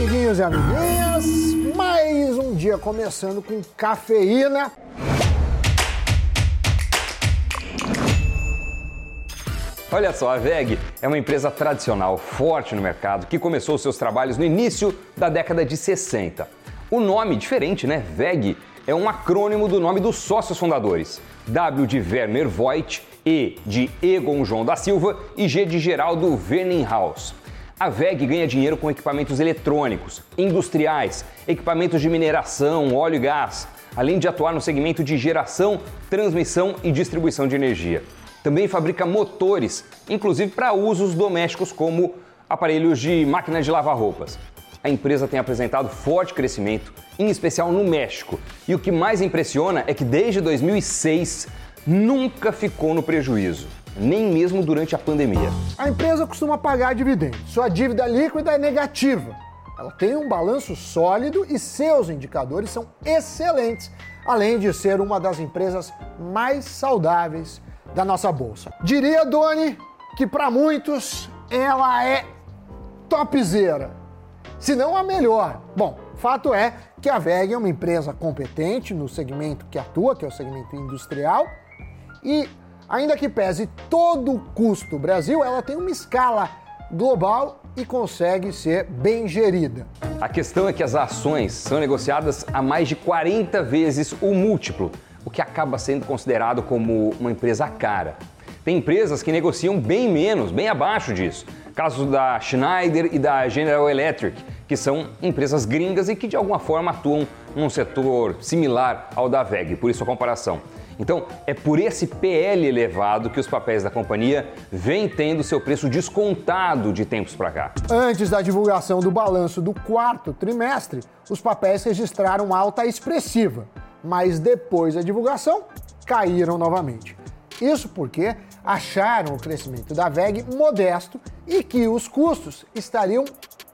amiguinhos e amiguinhas, mais um dia começando com cafeína. Olha só, a VEG é uma empresa tradicional, forte no mercado, que começou seus trabalhos no início da década de 60. O nome, diferente, né? VEG, é um acrônimo do nome dos sócios fundadores. W de Werner Voigt, E de Egon João da Silva e G de Geraldo Werninghaus. A VEG ganha dinheiro com equipamentos eletrônicos, industriais, equipamentos de mineração, óleo e gás, além de atuar no segmento de geração, transmissão e distribuição de energia. Também fabrica motores, inclusive para usos domésticos como aparelhos de máquina de lavar roupas. A empresa tem apresentado forte crescimento, em especial no México. E o que mais impressiona é que desde 2006 nunca ficou no prejuízo, nem mesmo durante a pandemia. A empresa costuma pagar dividendos. Sua dívida líquida é negativa. Ela tem um balanço sólido e seus indicadores são excelentes, além de ser uma das empresas mais saudáveis da nossa bolsa. Diria, Doni, que para muitos ela é topzera, se não a melhor. Bom, fato é que a VEG é uma empresa competente no segmento que atua, que é o segmento industrial, e ainda que pese todo o custo Brasil, ela tem uma escala global e consegue ser bem gerida. A questão é que as ações são negociadas a mais de 40 vezes o múltiplo o que acaba sendo considerado como uma empresa cara. Tem empresas que negociam bem menos, bem abaixo disso. Casos da Schneider e da General Electric, que são empresas gringas e que de alguma forma atuam num setor similar ao da VEG, por isso a comparação. Então, é por esse PL elevado que os papéis da companhia vêm tendo seu preço descontado de tempos para cá. Antes da divulgação do balanço do quarto trimestre, os papéis registraram alta expressiva mas depois da divulgação caíram novamente. Isso porque acharam o crescimento da VEG modesto e que os custos estariam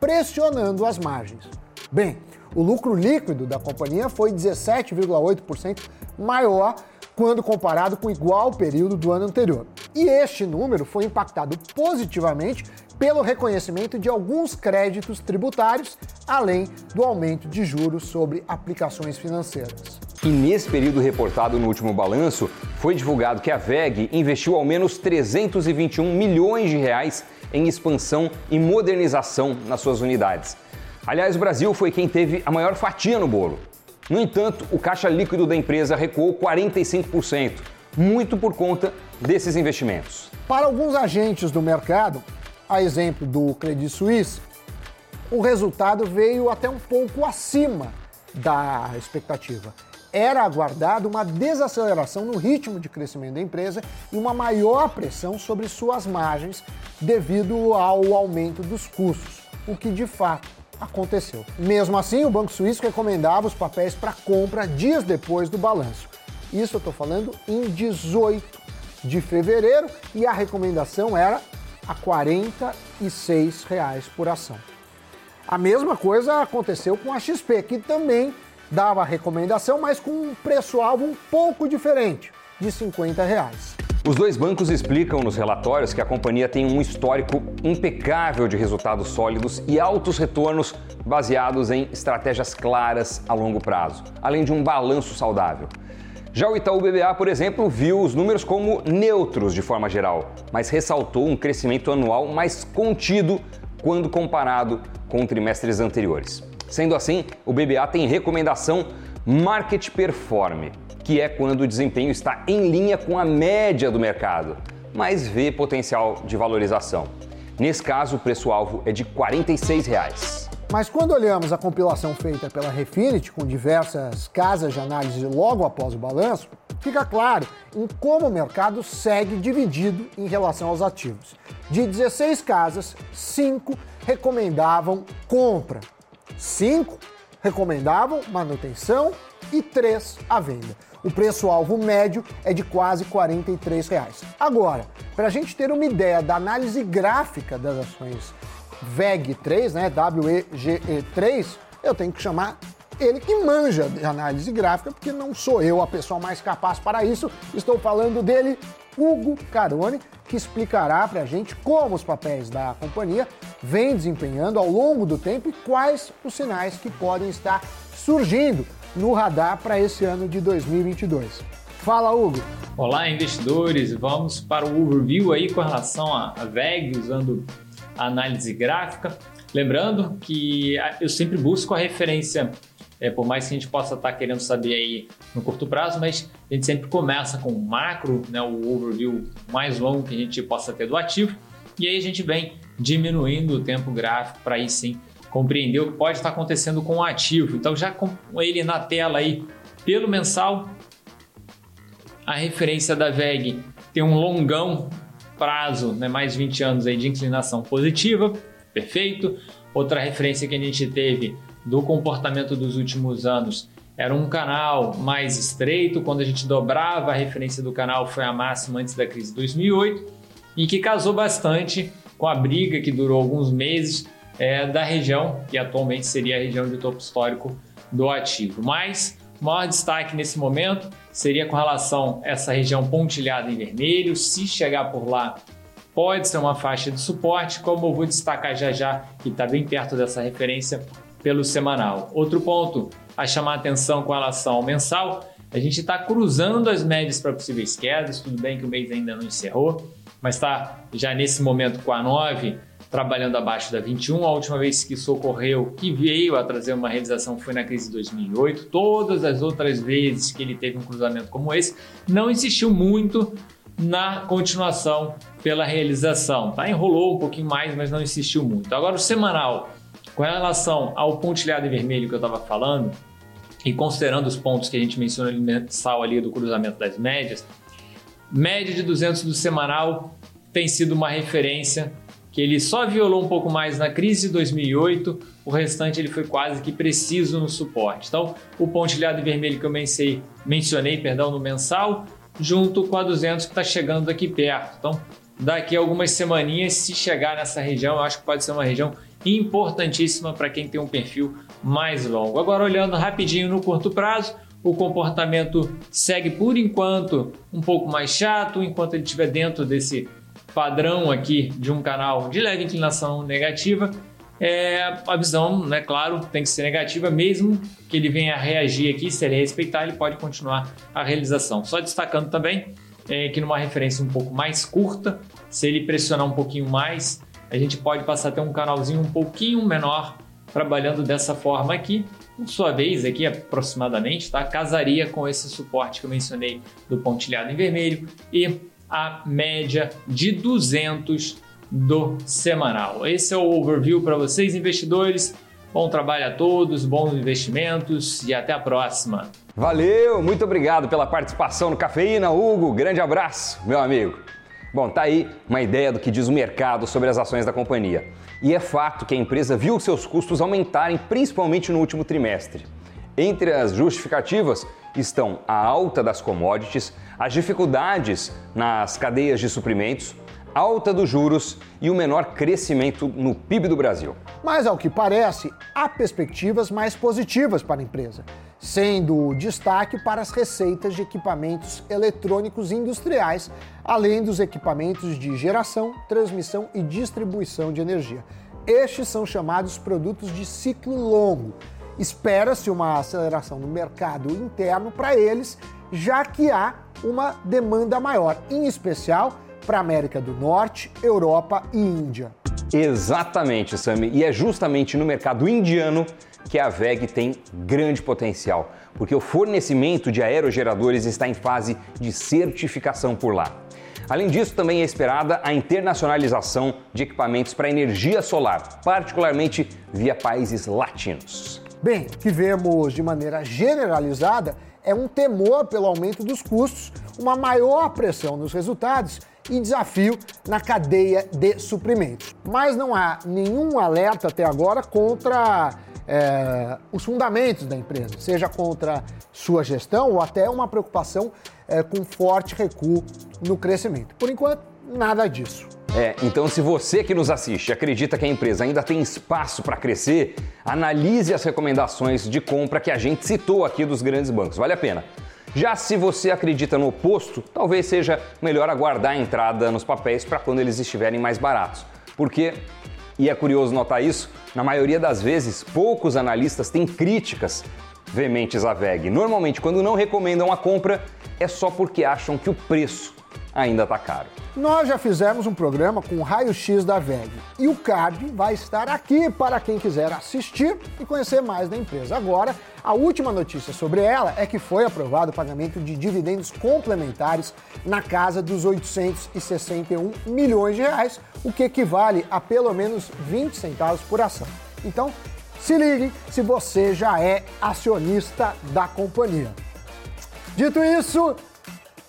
pressionando as margens. Bem, o lucro líquido da companhia foi 17,8% maior quando comparado com o igual período do ano anterior. E este número foi impactado positivamente pelo reconhecimento de alguns créditos tributários, além do aumento de juros sobre aplicações financeiras. E nesse período reportado no último balanço, foi divulgado que a VEG investiu ao menos 321 milhões de reais em expansão e modernização nas suas unidades. Aliás, o Brasil foi quem teve a maior fatia no bolo. No entanto, o caixa líquido da empresa recuou 45%, muito por conta desses investimentos. Para alguns agentes do mercado, a exemplo do Credit Suisse, o resultado veio até um pouco acima da expectativa era aguardado uma desaceleração no ritmo de crescimento da empresa e uma maior pressão sobre suas margens devido ao aumento dos custos, o que de fato aconteceu. Mesmo assim, o Banco Suíço recomendava os papéis para compra dias depois do balanço. Isso eu estou falando em 18 de fevereiro e a recomendação era a 46 reais por ação. A mesma coisa aconteceu com a XP, que também dava recomendação, mas com um preço-alvo um pouco diferente, de 50 reais. Os dois bancos explicam nos relatórios que a companhia tem um histórico impecável de resultados sólidos e altos retornos baseados em estratégias claras a longo prazo, além de um balanço saudável. Já o Itaú BBA, por exemplo, viu os números como neutros de forma geral, mas ressaltou um crescimento anual mais contido quando comparado com trimestres anteriores. Sendo assim, o BBA tem recomendação Market Perform, que é quando o desempenho está em linha com a média do mercado, mas vê potencial de valorização. Nesse caso, o preço-alvo é de 46 reais. Mas quando olhamos a compilação feita pela Refinity com diversas casas de análise logo após o balanço, fica claro em como o mercado segue dividido em relação aos ativos. De 16 casas, 5 recomendavam compra, Cinco recomendavam manutenção e três à venda. O preço-alvo médio é de quase 43 reais. Agora, para a gente ter uma ideia da análise gráfica das ações VEG3, né, WEGE3, eu tenho que chamar ele que manja de análise gráfica, porque não sou eu a pessoa mais capaz para isso. Estou falando dele, Hugo Carone, que explicará para a gente como os papéis da companhia vêm desempenhando ao longo do tempo e quais os sinais que podem estar surgindo no radar para esse ano de 2022. Fala, Hugo! Olá, investidores! Vamos para o overview aí com relação à VEG, usando a análise gráfica. Lembrando que eu sempre busco a referência é, por mais que a gente possa estar querendo saber aí no curto prazo, mas a gente sempre começa com o macro, né, o overview mais longo que a gente possa ter do ativo, e aí a gente vem diminuindo o tempo gráfico para aí sim compreender o que pode estar acontecendo com o ativo. Então, já com ele na tela aí pelo mensal, a referência da VEG tem um longão prazo, né, mais 20 anos aí de inclinação positiva, perfeito. Outra referência que a gente teve do comportamento dos últimos anos era um canal mais estreito, quando a gente dobrava a referência do canal foi a máxima antes da crise de 2008 e que casou bastante com a briga que durou alguns meses é, da região, que atualmente seria a região de topo histórico do ativo. Mas o maior destaque nesse momento seria com relação a essa região pontilhada em vermelho. Se chegar por lá, pode ser uma faixa de suporte, como eu vou destacar já já, que está bem perto dessa referência, pelo semanal. Outro ponto a chamar atenção com relação ao mensal, a gente está cruzando as médias para possíveis quedas, tudo bem que o mês ainda não encerrou, mas está já nesse momento com a 9 trabalhando abaixo da 21. A última vez que isso ocorreu, que veio a trazer uma realização foi na crise de 2008. Todas as outras vezes que ele teve um cruzamento como esse, não insistiu muito na continuação pela realização. Tá? Enrolou um pouquinho mais, mas não insistiu muito. Agora o semanal com relação ao pontilhado em vermelho que eu estava falando, e considerando os pontos que a gente mencionou no mensal ali do cruzamento das médias, média de 200 do semanal tem sido uma referência que ele só violou um pouco mais na crise de 2008, o restante ele foi quase que preciso no suporte. Então, o pontilhado vermelho que eu mencionei, mencionei perdão, no mensal, junto com a 200 que está chegando aqui perto. Então, daqui a algumas semaninhas, se chegar nessa região, eu acho que pode ser uma região importantíssima para quem tem um perfil mais longo. Agora, olhando rapidinho no curto prazo, o comportamento segue por enquanto um pouco mais chato, enquanto ele estiver dentro desse padrão aqui de um canal de leve inclinação negativa. É, a visão, né, claro, tem que ser negativa, mesmo que ele venha reagir aqui, se ele respeitar, ele pode continuar a realização. Só destacando também é, que numa referência um pouco mais curta, se ele pressionar um pouquinho mais, a gente pode passar a ter um canalzinho um pouquinho menor trabalhando dessa forma aqui. Por sua vez, aqui aproximadamente, tá? casaria com esse suporte que eu mencionei do pontilhado em vermelho e a média de 200 do semanal. Esse é o overview para vocês, investidores. Bom trabalho a todos, bons investimentos e até a próxima. Valeu, muito obrigado pela participação no Cafeína, Hugo. Grande abraço, meu amigo. Bom, tá aí uma ideia do que diz o mercado sobre as ações da companhia. E é fato que a empresa viu seus custos aumentarem, principalmente no último trimestre. Entre as justificativas estão a alta das commodities, as dificuldades nas cadeias de suprimentos, alta dos juros e o menor crescimento no PIB do Brasil. Mas, ao que parece, há perspectivas mais positivas para a empresa sendo destaque para as receitas de equipamentos eletrônicos industriais, além dos equipamentos de geração, transmissão e distribuição de energia. Estes são chamados produtos de ciclo longo. Espera-se uma aceleração no mercado interno para eles, já que há uma demanda maior, em especial para a América do Norte, Europa e Índia. Exatamente, Sami. E é justamente no mercado indiano que a VEG tem grande potencial, porque o fornecimento de aerogeradores está em fase de certificação por lá. Além disso, também é esperada a internacionalização de equipamentos para energia solar, particularmente via países latinos. Bem, o que vemos de maneira generalizada é um temor pelo aumento dos custos, uma maior pressão nos resultados e desafio na cadeia de suprimentos. Mas não há nenhum alerta até agora contra é, os fundamentos da empresa, seja contra sua gestão ou até uma preocupação é, com forte recuo no crescimento. Por enquanto, nada disso. É, então se você que nos assiste acredita que a empresa ainda tem espaço para crescer, analise as recomendações de compra que a gente citou aqui dos grandes bancos. Vale a pena. Já se você acredita no oposto, talvez seja melhor aguardar a entrada nos papéis para quando eles estiverem mais baratos. Porque, e é curioso notar isso, na maioria das vezes poucos analistas têm críticas veementes à VEG. Normalmente, quando não recomendam a compra, é só porque acham que o preço ainda está caro. Nós já fizemos um programa com o raio-x da VEG e o card vai estar aqui para quem quiser assistir e conhecer mais da empresa. Agora, a última notícia sobre ela é que foi aprovado o pagamento de dividendos complementares na casa dos 861 milhões de reais, o que equivale a pelo menos 20 centavos por ação. Então, se ligue se você já é acionista da companhia. Dito isso,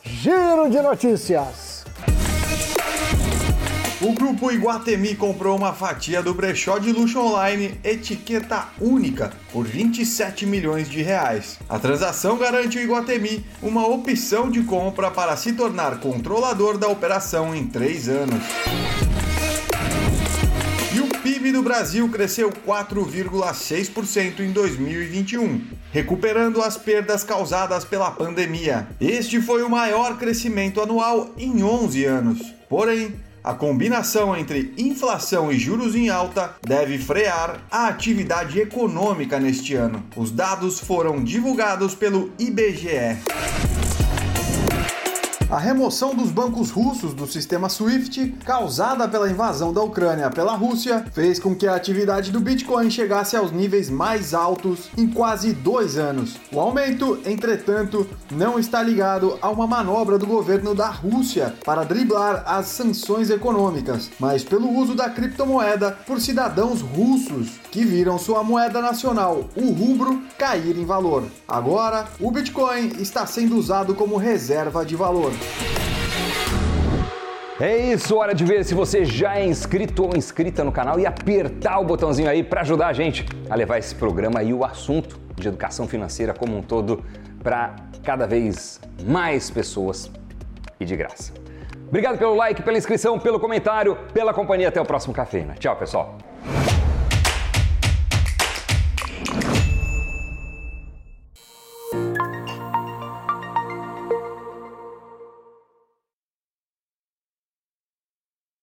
giro de notícias. O grupo Iguatemi comprou uma fatia do brechó de luxo online Etiqueta Única por 27 milhões de reais. A transação garante ao Iguatemi uma opção de compra para se tornar controlador da operação em três anos. PIB do Brasil cresceu 4,6% em 2021, recuperando as perdas causadas pela pandemia. Este foi o maior crescimento anual em 11 anos. Porém, a combinação entre inflação e juros em alta deve frear a atividade econômica neste ano. Os dados foram divulgados pelo IBGE. A remoção dos bancos russos do sistema SWIFT, causada pela invasão da Ucrânia pela Rússia, fez com que a atividade do Bitcoin chegasse aos níveis mais altos em quase dois anos. O aumento, entretanto, não está ligado a uma manobra do governo da Rússia para driblar as sanções econômicas, mas pelo uso da criptomoeda por cidadãos russos que viram sua moeda nacional, o rubro, cair em valor. Agora, o Bitcoin está sendo usado como reserva de valor. É isso, hora de ver se você já é inscrito ou inscrita no canal e apertar o botãozinho aí para ajudar a gente a levar esse programa e o assunto de educação financeira como um todo para cada vez mais pessoas e de graça. Obrigado pelo like, pela inscrição, pelo comentário, pela companhia. Até o próximo Cafeína. Tchau, pessoal.